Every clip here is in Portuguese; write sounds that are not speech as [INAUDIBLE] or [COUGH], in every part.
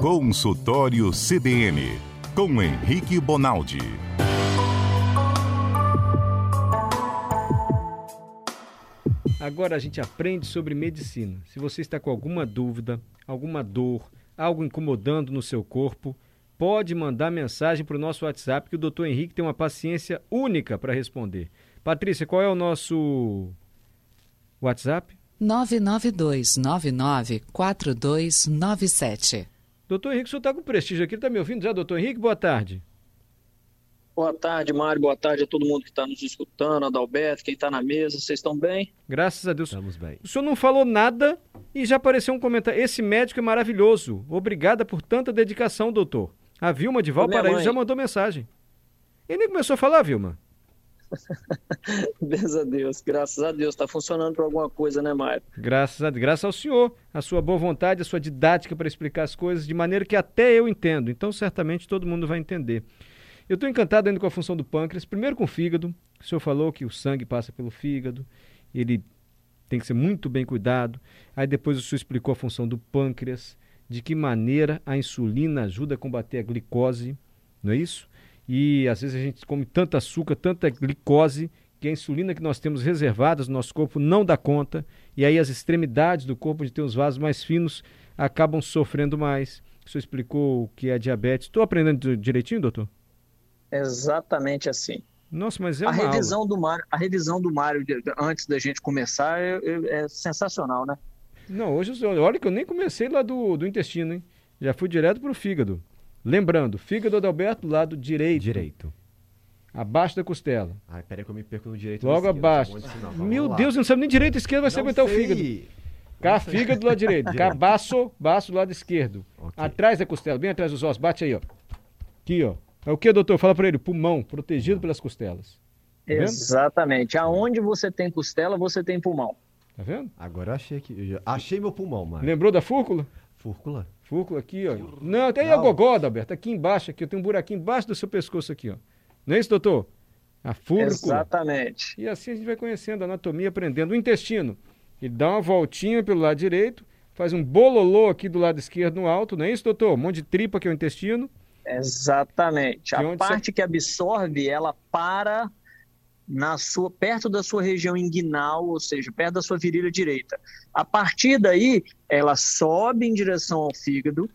Consultório CBN, com Henrique Bonaldi. Agora a gente aprende sobre medicina. Se você está com alguma dúvida, alguma dor, algo incomodando no seu corpo, pode mandar mensagem para o nosso WhatsApp que o doutor Henrique tem uma paciência única para responder. Patrícia, qual é o nosso WhatsApp? 992994297. Doutor Henrique, o senhor está com prestígio aqui, está me ouvindo já, doutor Henrique? Boa tarde. Boa tarde, Mário. Boa tarde a todo mundo que está nos escutando, Adalberto, quem está na mesa. Vocês estão bem? Graças a Deus. Estamos bem. O senhor não falou nada e já apareceu um comentário. Esse médico é maravilhoso. Obrigada por tanta dedicação, doutor. A Vilma de Valparaíso já mandou mensagem. Ele nem começou a falar, Vilma. [LAUGHS] Graças a Deus, graças a Deus. Está funcionando para alguma coisa, né, Mário? Graças a Deus, graças ao senhor, a sua boa vontade, a sua didática para explicar as coisas de maneira que até eu entendo. Então, certamente todo mundo vai entender. Eu estou encantado ainda com a função do pâncreas. Primeiro com o fígado. O senhor falou que o sangue passa pelo fígado. Ele tem que ser muito bem cuidado. Aí depois o senhor explicou a função do pâncreas, de que maneira a insulina ajuda a combater a glicose, não é isso? E às vezes a gente come tanto açúcar, tanta glicose, que a insulina que nós temos reservadas no nosso corpo não dá conta, e aí as extremidades do corpo, de ter os vasos mais finos, acabam sofrendo mais. O senhor explicou o que é diabetes. Estou aprendendo direitinho, doutor? Exatamente assim. Nossa, mas é a uma revisão aula. do Mário, a revisão do Mário antes da gente começar é, é- sensacional, né? Não, hoje, olha que eu nem comecei lá do, do intestino, hein? Já fui direto pro fígado. Lembrando, fígado Adalberto, lado direito. Direito. Abaixo da costela. Ai, peraí que eu me perco no direito. Logo no esquerdo, abaixo. sinal. Meu lá. Deus, não sabe nem direito e esquerdo, vai Não aguentar o fígado. Cá, fígado do lado direito. [LAUGHS] Cá, baço, baço do lado esquerdo. Ok. Atrás da costela, bem atrás dos ossos. Bate aí, ó. Aqui, ó. É o que, doutor? Fala pra ele. Pulmão, protegido pelas costelas. Tá? Exatamente. Aonde você tem costela, você tem pulmão. Tá vendo? Agora eu achei já- Achei meu pulmão, Mário. Lembrou da fúrcula? Fúrcula. Fúrcula aqui, ó. Não, tem a gogó, Adalberto. Aqui embaixo, aqui. Eu tenho um buraquinho embaixo do seu pescoço aqui, ó. Não é isso, doutor? A fúrcula. Exatamente. E assim a gente vai conhecendo a anatomia, aprendendo. O intestino, ele dá uma voltinha pelo lado direito, faz um bololô aqui do lado esquerdo no alto, não é isso, doutor? Um monte de tripa que é o intestino. Exatamente. De A parte que absorve, ela para na sua, perto da sua região inguinal, ou seja, perto da sua virilha direita. A partir daí, ela sobe em direção ao fígado,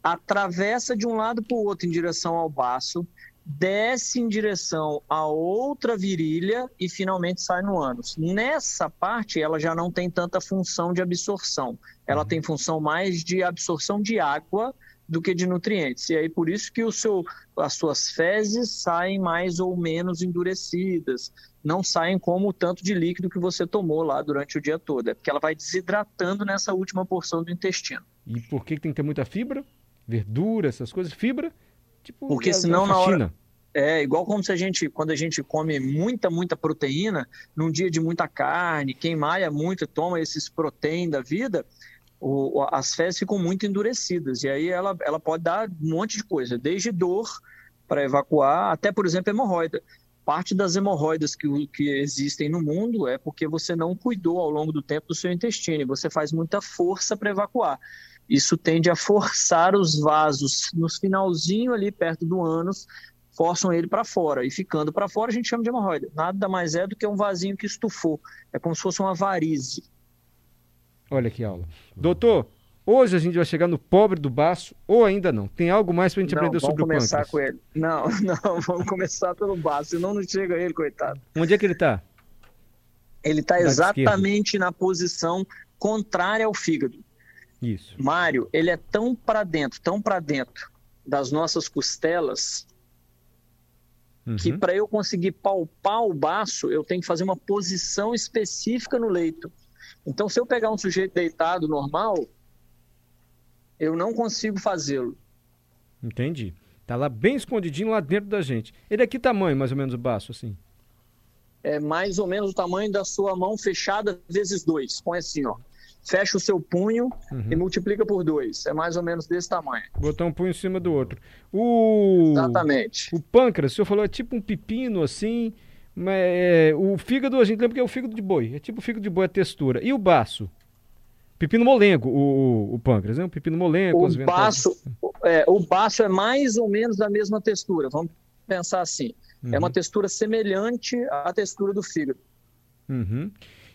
atravessa de um lado para o outro em direção ao baço, desce em direção a outra virilha e finalmente sai no ânus. Nessa parte, ela já não tem tanta função de absorção. Ela tem função mais de absorção de água do que de nutrientes. E aí por isso que o seu, as suas fezes saem mais ou menos endurecidas, não saem como o tanto de líquido que você tomou lá durante o dia todo. É porque ela vai desidratando nessa última porção do intestino. E por que tem que ter muita fibra? Verdura, essas coisas? Fibra? Tipo, Porque a- a senão na hora-. É igual como se a gente, quando a gente come muita, muita proteína, num dia de muita carne, quem malha muito, toma esses protein da vida, o- as fezes ficam muito endurecidas. E aí ela, ela pode dar um monte de coisa, desde dor para evacuar, até, por exemplo, hemorroida. Parte das hemorroidas que, que existem no mundo é porque você não cuidou ao longo do tempo do seu intestino e você faz muita força para evacuar. Isso tende a forçar os vasos nos finalzinho ali perto do ânus, forçam ele para fora. E ficando para fora a gente chama de hemorroida. Nada mais é do que um vasinho que estufou. É como se fosse uma varize. Olha que aula. Doutor, hoje a gente vai chegar no pobre do baço ou ainda não? Tem algo mais pra gente Não, aprender vamos sobre o começar pâncreas? com ele. Não, [LAUGHS] não, vamos começar pelo baço, senão não chega ele, coitado. Onde é que ele tá? Ele está exatamente na posição contrária ao fígado. Isso. Mário, ele é tão para dentro, tão para dentro das nossas costelas, que Uhum. para eu conseguir palpar o baço, eu tenho que fazer uma posição específica no leito. Então, se eu pegar um sujeito deitado normal, eu não consigo fazê-lo. Entendi. Tá lá bem escondidinho lá dentro da gente. Ele é que tamanho, mais ou menos, o baço, assim? É mais ou menos o tamanho da sua mão fechada vezes dois. Põe assim, ó. Fecha o seu punho Uhum. e multiplica por dois. É mais ou menos desse tamanho. Botar um punho em cima do outro. O... Exatamente. O pâncreas, o senhor falou, é tipo um pepino, assim. Mas, é, o fígado, a gente lembra que é o fígado de boi. É tipo o fígado de boi, a textura. E o baço? pepino molengo, o, o pâncreas, né? O pepino molengo. O baço, é, o baço é mais ou menos da mesma textura. Vamos pensar assim. É uma Uhum. textura semelhante à textura do fígado. Uhum.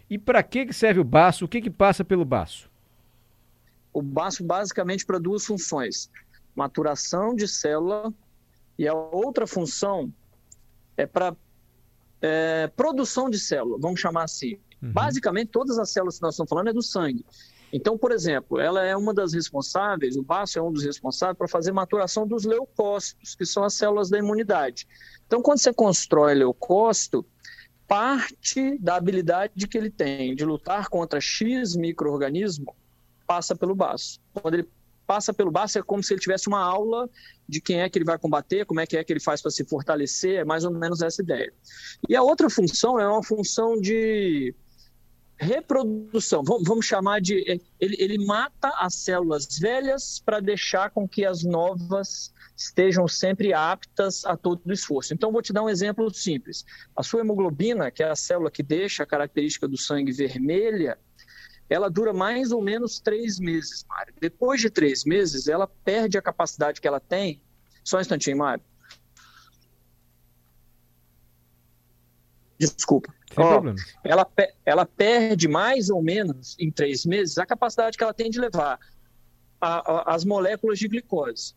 E para que que serve o baço? O que que passa pelo baço? O baço basicamente para duas funções: maturação de célula e a outra função é para é, produção de célula, vamos chamar assim. Uhum. Basicamente, todas as células que nós estamos falando é do sangue. Então, por exemplo, ela é uma das responsáveis, o baço é um dos responsáveis para fazer maturação dos leucócitos, que são as células da imunidade. Então, quando você constrói leucócito, parte da habilidade que ele tem de lutar contra X microorganismo passa pelo baço. Quando ele passa pelo baço, é como se ele tivesse uma aula de quem é que ele vai combater, como é que é que ele faz para se fortalecer, é mais ou menos essa ideia. E a outra função é uma função de reprodução. Vamos, chamar de. Ele, ele mata as células velhas para deixar com que as novas estejam sempre aptas a todo o esforço. Então, vou te dar um exemplo simples. A sua hemoglobina, que é a célula que deixa a característica do sangue vermelha, ela dura mais ou menos três meses, Mário. Depois de três meses, ela perde a capacidade que ela tem. Só um instantinho, Mário. Desculpa. Ó, ela, ela perde mais ou menos em três meses a capacidade que ela tem de levar a- a- as moléculas de glicose.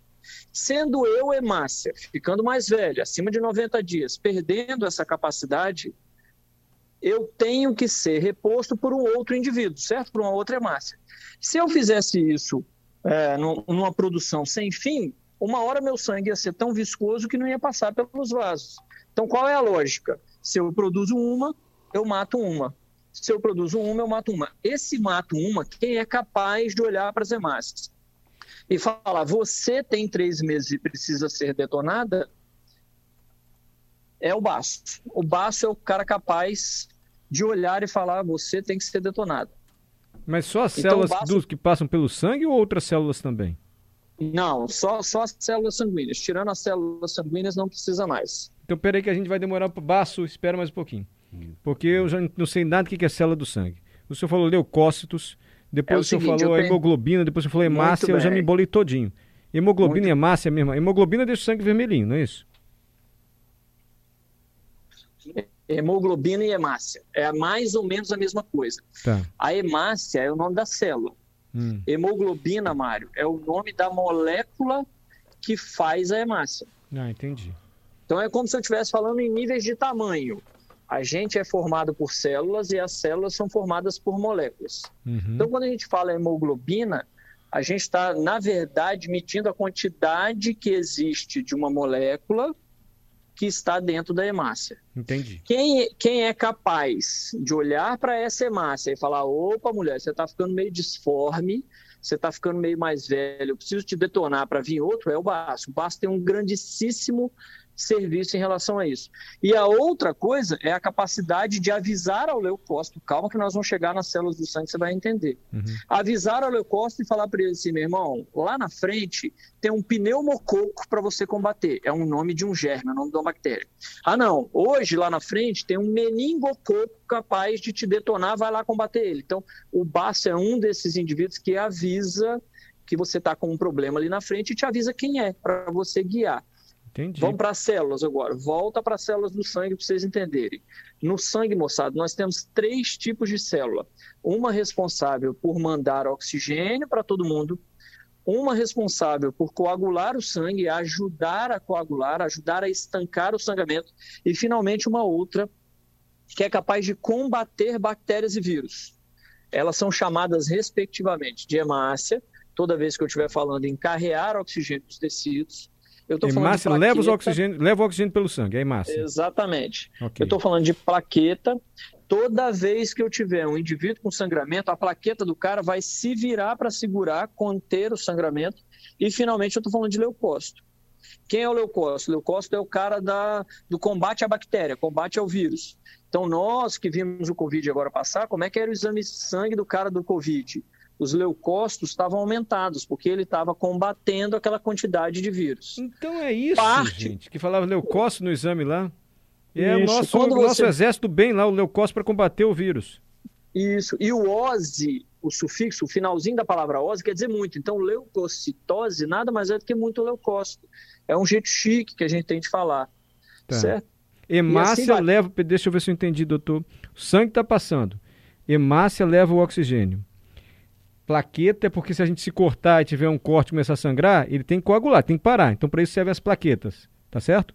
Sendo eu hemácia, ficando mais velha, acima de 90 dias, perdendo essa capacidade, eu tenho que ser reposto por um outro indivíduo, certo? Por uma outra hemácia. Se eu fizesse isso é, num- numa produção sem fim, uma hora meu sangue ia ser tão viscoso que não ia passar pelos vasos. Então, qual é a lógica? Se eu produzo uma, eu mato uma. Se eu produzo uma, eu mato uma. Esse mato uma, quem é capaz de olhar para as hemácias e falar, você tem três meses e precisa ser detonada, é o baço. O baço é o cara capaz de olhar e falar, você tem que ser detonado. Mas só as Então, células basta- dos que passam pelo sangue ou outras células também? Não, só, só as células sanguíneas. Tirando as células sanguíneas, não precisa mais. Então peraí que a gente vai demorar pro baço, espera mais um pouquinho. Porque eu já não sei nada do que é célula do sangue. O senhor falou leucócitos, depois É o o senhor seguinte, falou tenho- hemoglobina, depois o senhor falou hemácia, eu já me embolei todinho. Hemoglobina Muito- e hemácia mesmo. Hemoglobina deixa o sangue vermelhinho, não é isso? Hemoglobina e hemácia. É mais ou menos a mesma coisa. Tá. A hemácia é o nome da célula. Hum. Hemoglobina, Mário, é o nome da molécula que faz a hemácia. Ah, entendi. Então é como se eu estivesse falando em níveis de tamanho. A gente é formado por células e as células são formadas por moléculas. Uhum. Então, quando a gente fala hemoglobina, a gente está, na verdade, medindo a quantidade que existe de uma molécula que está dentro da hemácia. Entendi. Quem, quem é capaz de olhar para essa hemácia e falar: opa, mulher, você está ficando meio disforme, você está ficando meio mais velho, eu preciso te detonar para vir outro, é o baço. O baço tem um grandíssimo serviço em relação a isso. E a outra coisa é a capacidade de avisar ao leucócito, calma que nós vamos chegar nas células do sangue, você vai entender. Uhum. Avisar ao leucócito e falar para ele assim, meu irmão, lá na frente tem um pneumococo para você combater. É um nome de um germe, é o nome de uma bactéria. Ah, não, hoje lá na frente tem um meningococo capaz de te detonar, vai lá combater ele. Então, o baço é um desses indivíduos que avisa que você está com um problema ali na frente e te avisa quem é, para você guiar. Entendi. Vamos para as células agora. Volta para as células do sangue para vocês entenderem. No sangue, moçada, nós temos três tipos de célula. Uma responsável por mandar oxigênio para todo mundo, uma responsável por coagular o sangue, ajudar a coagular, ajudar a estancar o sangramento, e finalmente uma outra que é capaz de combater bactérias e vírus. Elas são chamadas respectivamente de hemácia, toda vez que eu estiver falando em carrear oxigênio dos tecidos. Eu tô falando de Hemácia leva, os oxigênio, leva o oxigênio pelo sangue, é hemácia. Exatamente. Ok. Eu estou falando de plaqueta. Toda vez que eu tiver um indivíduo com sangramento, a plaqueta do cara vai se virar para segurar, conter o sangramento. E finalmente eu estou falando de leucócito. Quem é o leucócito? O leucócito é o cara da, do combate à bactéria, combate ao vírus. Então, nós que vimos o Covid agora passar, como é que era o exame de sangue do cara do Covid? Os leucócitos estavam aumentados, porque ele estava combatendo aquela quantidade de vírus. Então é isso, Parte- gente, que falava leucócito no exame lá. É o nosso, o nosso você- exército bem lá, o leucócito para combater o vírus. Isso. E o OSI o sufixo, o finalzinho da palavra ose quer dizer muito. Então, leucocitose nada mais é do que muito leucócito. É um jeito chique que a gente tem de falar. Tá. Certo? Hemácia assim leva. Deixa eu ver se eu entendi, doutor. O sangue está passando. Hemácia leva o oxigênio. Plaqueta é porque se a gente se cortar e tiver um corte e começar a sangrar, ele tem que coagular, tem que parar. Então, para isso servem as plaquetas. Tá certo?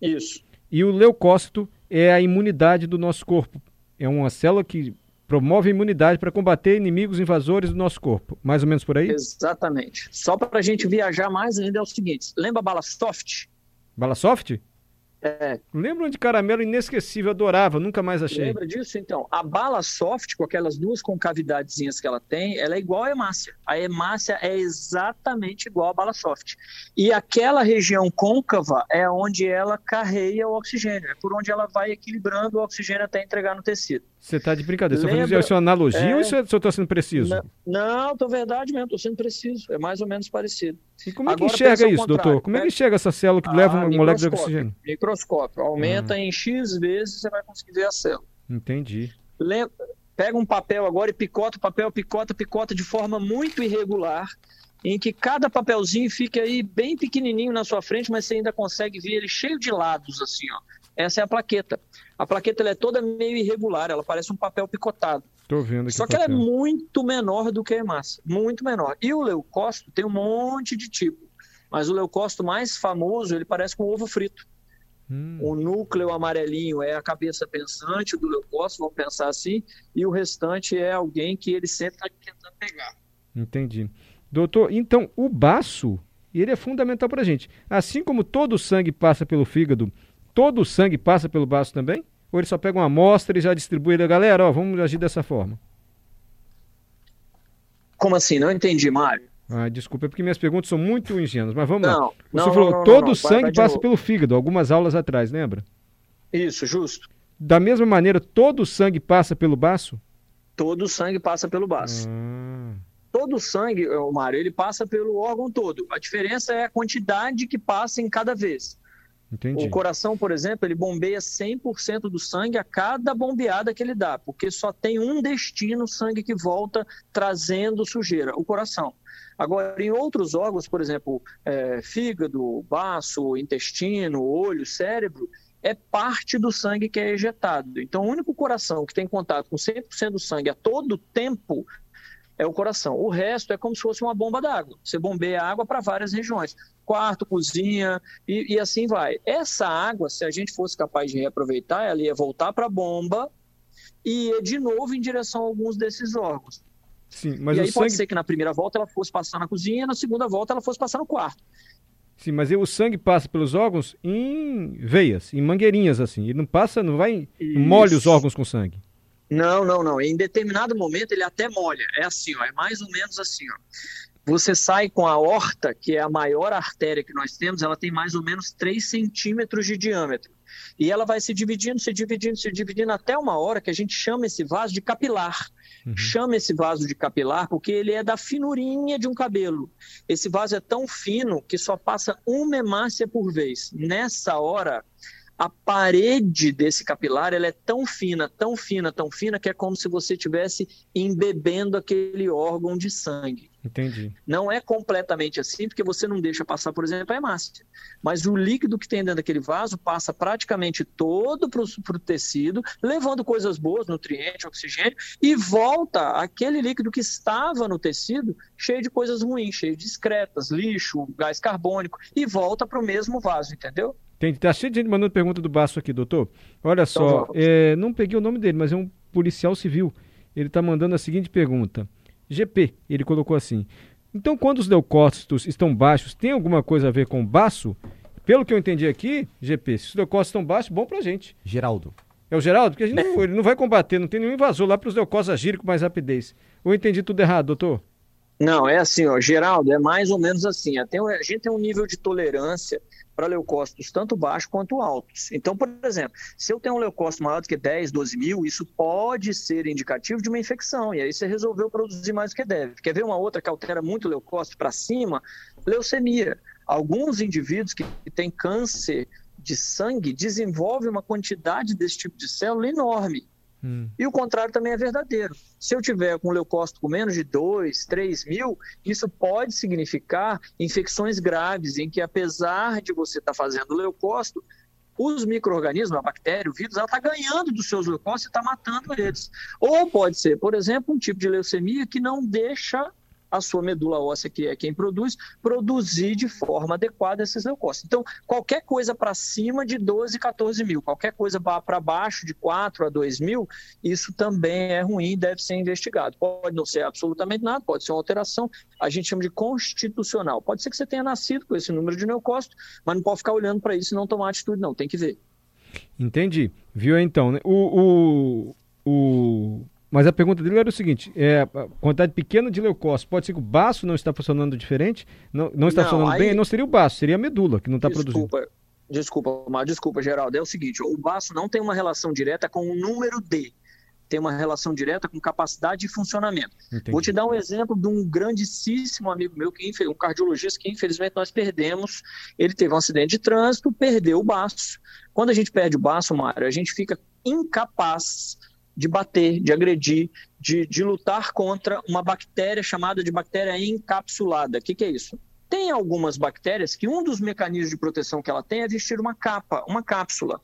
Isso. E o leucócito é a imunidade do nosso corpo. É uma célula que promove a imunidade para combater inimigos invasores do nosso corpo. Mais ou menos por aí? Exatamente. Só para a gente viajar mais ainda é o seguinte: lembra a bala soft? Bala soft? É, Lembra de caramelo inesquecível, adorava, nunca mais achei. lembra disso? Então, a bala soft, com aquelas duas concavidadezinhas que ela tem, ela é igual à hemácia. A hemácia é exatamente igual à bala soft. E aquela região côncava é onde ela carreia o oxigênio, é por onde ela vai equilibrando o oxigênio até entregar no tecido. Você está de brincadeira. Você Lembra- fazendo isso é uma analogia É. ou isso é- se eu estou sendo preciso? Não, não, tô verdade mesmo, tô sendo preciso. É mais ou menos parecido. E como é que Agora enxerga isso, doutor? Como é que enxerga essa célula que Ah, leva uma molécula de oxigênio? Microscópio. Aumenta em X vezes, você vai conseguir ver a célula. Entendi. Lembra- Pega um papel agora e picota o papel, picota, picota de forma muito irregular, em que cada papelzinho fica aí bem pequenininho na sua frente, mas você ainda consegue ver ele cheio de lados, assim, ó. Essa é a plaqueta. A plaqueta é toda meio irregular, ela parece um papel picotado. Estou vendo aqui. Só que ela é muito menor do que a hemácia, muito menor. E o leucócito tem um monte de tipo, mas o leucócito mais famoso, ele parece com ovo frito. Hum, O núcleo amarelinho é a cabeça pensante do leucócito, vamos pensar assim, e o restante é alguém que ele sempre está tentando pegar. entendi. Doutor, então o baço, ele é fundamental para a gente. Assim como todo o sangue passa pelo fígado, todo o sangue passa pelo baço também? Ou ele só pega uma amostra e já distribui ele, galera, ó, vamos agir dessa forma? Como assim? Não entendi, Mário. Ah, desculpa, é porque minhas perguntas são muito ingênuas, mas vamos lá. Não, Você não, falou, não, todo o sangue vai passa pelo fígado, algumas aulas atrás, lembra? Isso, justo. Da mesma maneira, todo o sangue passa pelo baço? Todo o sangue passa pelo baço. Ah, Todo o sangue, Mário, ele passa pelo órgão todo. A diferença é a quantidade que passa em cada vez. Entendi. O coração, por exemplo, ele bombeia 100% do sangue a cada bombeada que ele dá, porque só tem um destino sangue que volta trazendo sujeira, o coração. Agora, em outros órgãos, por exemplo, é, fígado, baço, intestino, olho, cérebro, é parte do sangue que é ejetado. Então, o único coração que tem contato com 100% do sangue a todo tempo é o coração. O resto é como se fosse uma bomba d'água. Você bombeia água para várias regiões. Quarto, cozinha e, e assim vai. Essa água, se a gente fosse capaz de reaproveitar, ela ia voltar para a bomba e ia de novo em direção a alguns desses órgãos. Sim, mas e aí pode sangue, ser que na primeira volta ela fosse passar na cozinha, na segunda volta ela fosse passar no quarto. sim, mas o sangue passa pelos órgãos em veias, em mangueirinhas assim. Ele não passa, não vai, molha os órgãos com sangue. Não, não, não. Em determinado momento ele até molha. É assim, ó. É mais ou menos assim, ó. Você sai com a horta, que é a maior artéria que nós temos, ela tem mais ou menos 3 centímetros de diâmetro. E ela vai se dividindo, se dividindo, se dividindo até uma hora que a gente chama esse vaso de capilar. Uhum. Chama esse vaso de capilar porque ele é da finurinha de um cabelo. Esse vaso é tão fino que só passa uma hemácia por vez. Nessa hora, a parede desse capilar ela é tão fina, tão fina, tão fina que é como se você estivesse embebendo aquele órgão de sangue. Entendi. Não é completamente assim, porque você não deixa passar, por exemplo, a hemácia. Mas o líquido que tem dentro daquele vaso passa praticamente todo para o tecido, levando coisas boas, nutrientes, oxigênio, e volta aquele líquido que estava no tecido cheio de coisas ruins, cheio de excretas, lixo, gás carbônico, e volta para o mesmo vaso, entendeu? Tem, tá cheio de gente mandando pergunta do baço aqui, doutor. Olha só, vamos. é, não peguei o nome dele, mas é um policial civil. Ele está mandando a seguinte pergunta. GP, ele colocou assim. Então, quando os leucócitos estão baixos, tem alguma coisa a ver com baço? Pelo que eu entendi aqui, GP, se os leucócitos estão baixos, bom pra gente. Geraldo. É o Geraldo? Porque a gente [LAUGHS] não, ele não vai combater, não tem nenhum invasor lá para os leucócitos agirem com mais rapidez. Ou eu entendi tudo errado, doutor? Não, é assim, ó, Geraldo, é mais ou menos assim. Até a gente tem um nível de tolerância para leucócitos tanto baixos quanto altos. Então, por exemplo, se eu tenho um leucócito maior do que 10, 12 mil, isso pode ser indicativo de uma infecção. E aí você resolveu produzir mais do que deve. Quer ver uma outra que altera muito o leucócito para cima? Leucemia. Alguns indivíduos que têm câncer de sangue desenvolvem uma quantidade desse tipo de célula enorme. Hum. E o contrário também é verdadeiro. Se eu tiver com leucócito com menos de 2, 3 mil, isso pode significar infecções graves, em que apesar de você estar fazendo leucócito, os micro-organismos, a bactéria, o vírus, ela está ganhando dos seus leucócitos e está matando eles. Ou pode ser, por exemplo, um tipo de leucemia que não deixa a sua medula óssea, que é quem produz, produzir de forma adequada esses leucócitos. Então, qualquer coisa para cima de 12, 14 mil, qualquer coisa para baixo de 4 a 2 mil, isso também é ruim e deve ser investigado. Pode não ser absolutamente nada, pode ser uma alteração, a gente chama de constitucional. Pode ser que você tenha nascido com esse número de leucócitos, mas não pode ficar olhando para isso e não tomar atitude, não, tem que ver. Entendi. Viu então, né? O, o, o mas a pergunta dele era o seguinte: é, a quantidade pequena de leucócitos, pode ser que o baço não está funcionando diferente? Não, não está não, funcionando aí... bem? Não seria o baço, seria a medula que não está produzindo. Desculpa, mas desculpa, Geraldo. É o seguinte: o baço não tem uma relação direta com o número D, tem uma relação direta com capacidade de funcionamento. Entendi. Vou te dar um exemplo de um grandíssimo amigo meu, que, um cardiologista que infelizmente nós perdemos. Ele teve um acidente de trânsito, perdeu o baço. Quando a gente perde o baço, Mário, a gente fica incapaz de bater, de agredir, de, de lutar contra uma bactéria chamada de bactéria encapsulada. O que, que é isso? Tem algumas bactérias que um dos mecanismos de proteção que ela tem é vestir uma capa, uma cápsula.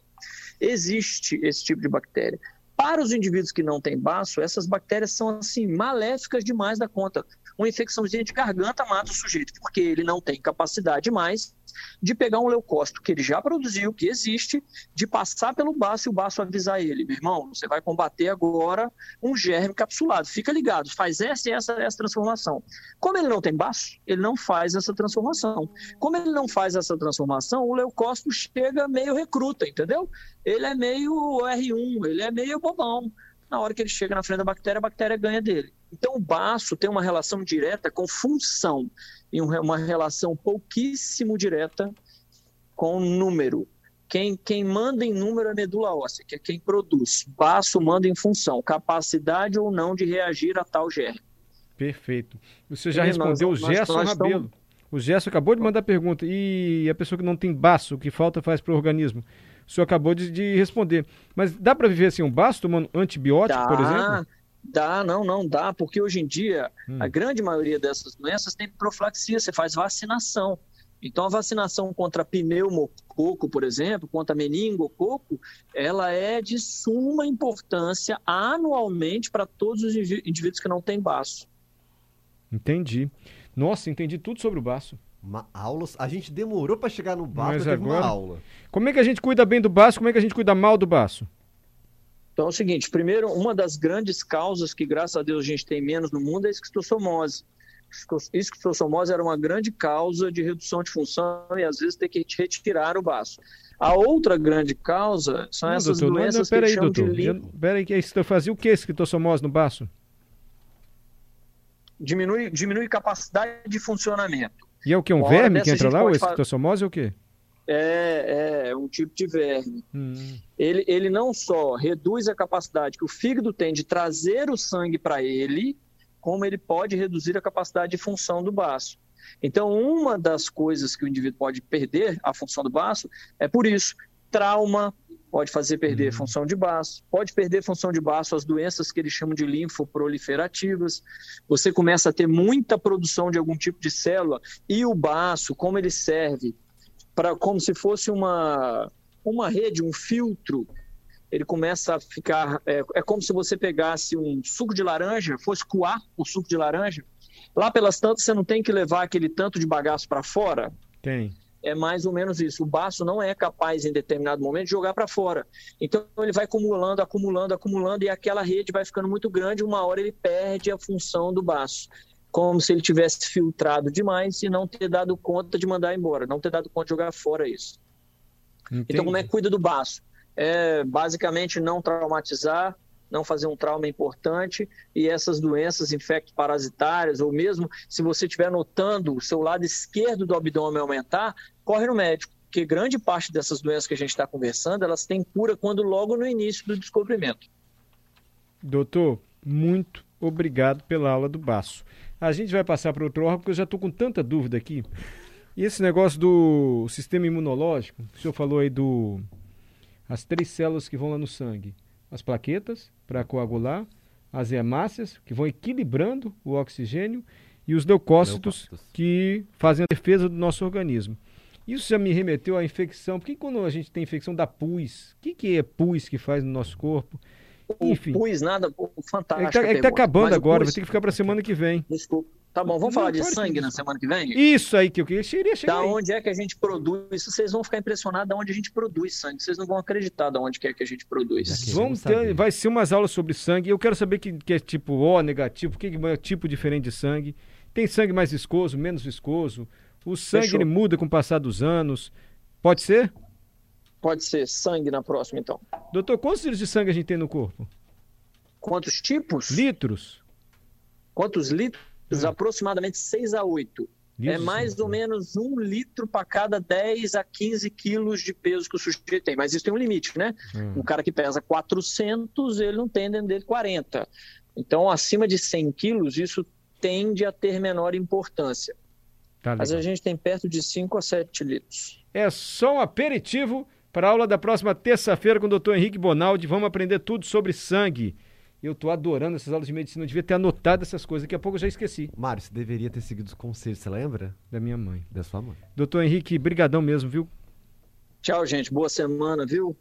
Existe esse tipo de bactéria. Para os indivíduos que não têm baço, essas bactérias são assim maléficas demais da conta. Uma infecçãozinha de garganta mata o sujeito, porque ele não tem capacidade mais de pegar um leucócito que ele já produziu, que existe, de passar pelo baço e o baço avisar ele, meu irmão, você vai combater agora um germe capsulado. Fica ligado, faz essa e essa, essa transformação. Como ele não tem baço, ele não faz essa transformação. Como ele não faz essa transformação, o leucócito chega meio recruta, entendeu? Ele é meio R1, ele é meio bobão. Na hora que ele chega na frente da bactéria, a bactéria ganha dele. Então, o baço tem uma relação direta com função e uma relação pouquíssimo direta com número. Quem, quem manda em número é a medula óssea, que é quem produz. Baço manda em função, capacidade ou não de reagir a tal germe. Perfeito. Você já e respondeu nós, o Gerson Rabelo. Estamos... O Gerson acabou de mandar pergunta. E a pessoa que não tem baço, o que falta faz para o organismo? O senhor acabou de, de responder. Mas dá para viver assim um baço tomando antibiótico, dá, por exemplo? Dá, não, não dá, porque hoje em dia hum. a grande maioria dessas doenças tem profilaxia, você faz vacinação. Então a vacinação contra pneumococo, por exemplo, contra meningococo, ela é de suma importância anualmente para todos os indivíduos que não têm baço. Entendi. Nossa, entendi tudo sobre o baço. Uma aula. A gente demorou para chegar no baço, mas agora... uma aula. Como é que a gente cuida bem do baço? Como é que a gente cuida mal do baço? Então é o seguinte, primeiro, uma das grandes causas que, graças a Deus, a gente tem menos no mundo é a esquistossomose. Esquistossomose era uma grande causa de redução de função e, às vezes, ter que retirar o baço. A outra grande causa são não, essas doutor, doenças não, não, que aí, doutor. de limpo. Peraí, que fazia o que esquistossomose no baço? Diminui, diminui capacidade de funcionamento. E é o que? Um verme que entra lá? O esquistossomose é o quê? É, é um tipo de verme. Hum. Ele, ele não só reduz a capacidade que o fígado tem de trazer o sangue para ele, como ele pode reduzir a capacidade de função do baço. Então, uma das coisas que o indivíduo pode perder a função do baço é por isso. Trauma pode fazer perder uhum. função de baço, pode perder função de baço as doenças que eles chamam de linfoproliferativas. Você começa a ter muita produção de algum tipo de célula e o baço, como ele serve para como se fosse uma, uma rede, um filtro. Ele começa a ficar. É, é como se você pegasse um suco de laranja, fosse coar o suco de laranja. Lá pelas tantas, você não tem que levar aquele tanto de bagaço para fora? Tem é mais ou menos isso. O baço não é capaz, em determinado momento, de jogar para fora. Então, ele vai acumulando, acumulando, acumulando, e aquela rede vai ficando muito grande. Uma hora ele perde a função do baço como se ele tivesse filtrado demais e não ter dado conta de mandar embora, não ter dado conta de jogar fora isso. Entendi. Então, como é que cuida do baço? É basicamente não traumatizar, não fazer um trauma importante e essas doenças infecto-parasitárias, ou mesmo se você estiver notando o seu lado esquerdo do abdômen aumentar, corre no médico, porque grande parte dessas doenças que a gente está conversando, elas têm cura quando logo no início do descobrimento. Doutor, muito obrigado pela aula do baço. A gente vai passar para outro órgão, porque eu já estou com tanta dúvida aqui. E esse negócio do sistema imunológico, o senhor falou aí do as três células que vão lá no sangue. as plaquetas para coagular, as hemácias, que vão equilibrando o oxigênio, e os leucócitos, leucócitos. que fazem a defesa do nosso organismo. Isso já me remeteu à infecção. Por que quando a gente tem infecção da pus? O que, que é pus que faz no nosso corpo? Enfim. O pus, nada, fantástico. Ele está tá acabando agora, pus... vai ter que ficar para a semana que vem. Desculpa. Tá bom, vamos Não, falar de sangue que... na semana que vem? Isso aí que eu queria chegar. Da onde é que a gente produz? Vocês vão ficar impressionados da onde a gente produz sangue. Vocês não vão acreditar da onde é que a gente produz. Vamos ter, vai ser umas aulas sobre sangue. Eu quero saber que, que é tipo O negativo, que é tipo diferente de sangue. Tem sangue mais viscoso, menos viscoso. O sangue ele muda com o passar dos anos. Pode ser? Pode ser sangue na próxima, então. Doutor, quantos litros de sangue a gente tem no corpo? Quantos tipos? Litros. Quantos litros? É. Aproximadamente 6 a 8. é mais ou menos um litro para cada 10 a 15 quilos de peso que o sujeito tem. Mas isso tem um limite, né? Hum. Um cara que pesa 400, ele não tem dentro dele 40. Então, acima de 100 quilos, isso tende a ter menor importância. Tá Mas a gente tem perto de 5 a 7 litros. É só um aperitivo para a aula da próxima terça-feira com o doutor Henrique Bonaldi. Vamos aprender tudo sobre sangue. Eu estou adorando essas aulas de medicina. Eu devia ter anotado essas coisas. Daqui a pouco eu já esqueci. Mário, você deveria ter seguido os conselhos, você lembra? Da minha mãe. Da sua mãe. Doutor Henrique, brigadão mesmo, viu? Tchau, gente. Boa semana, viu?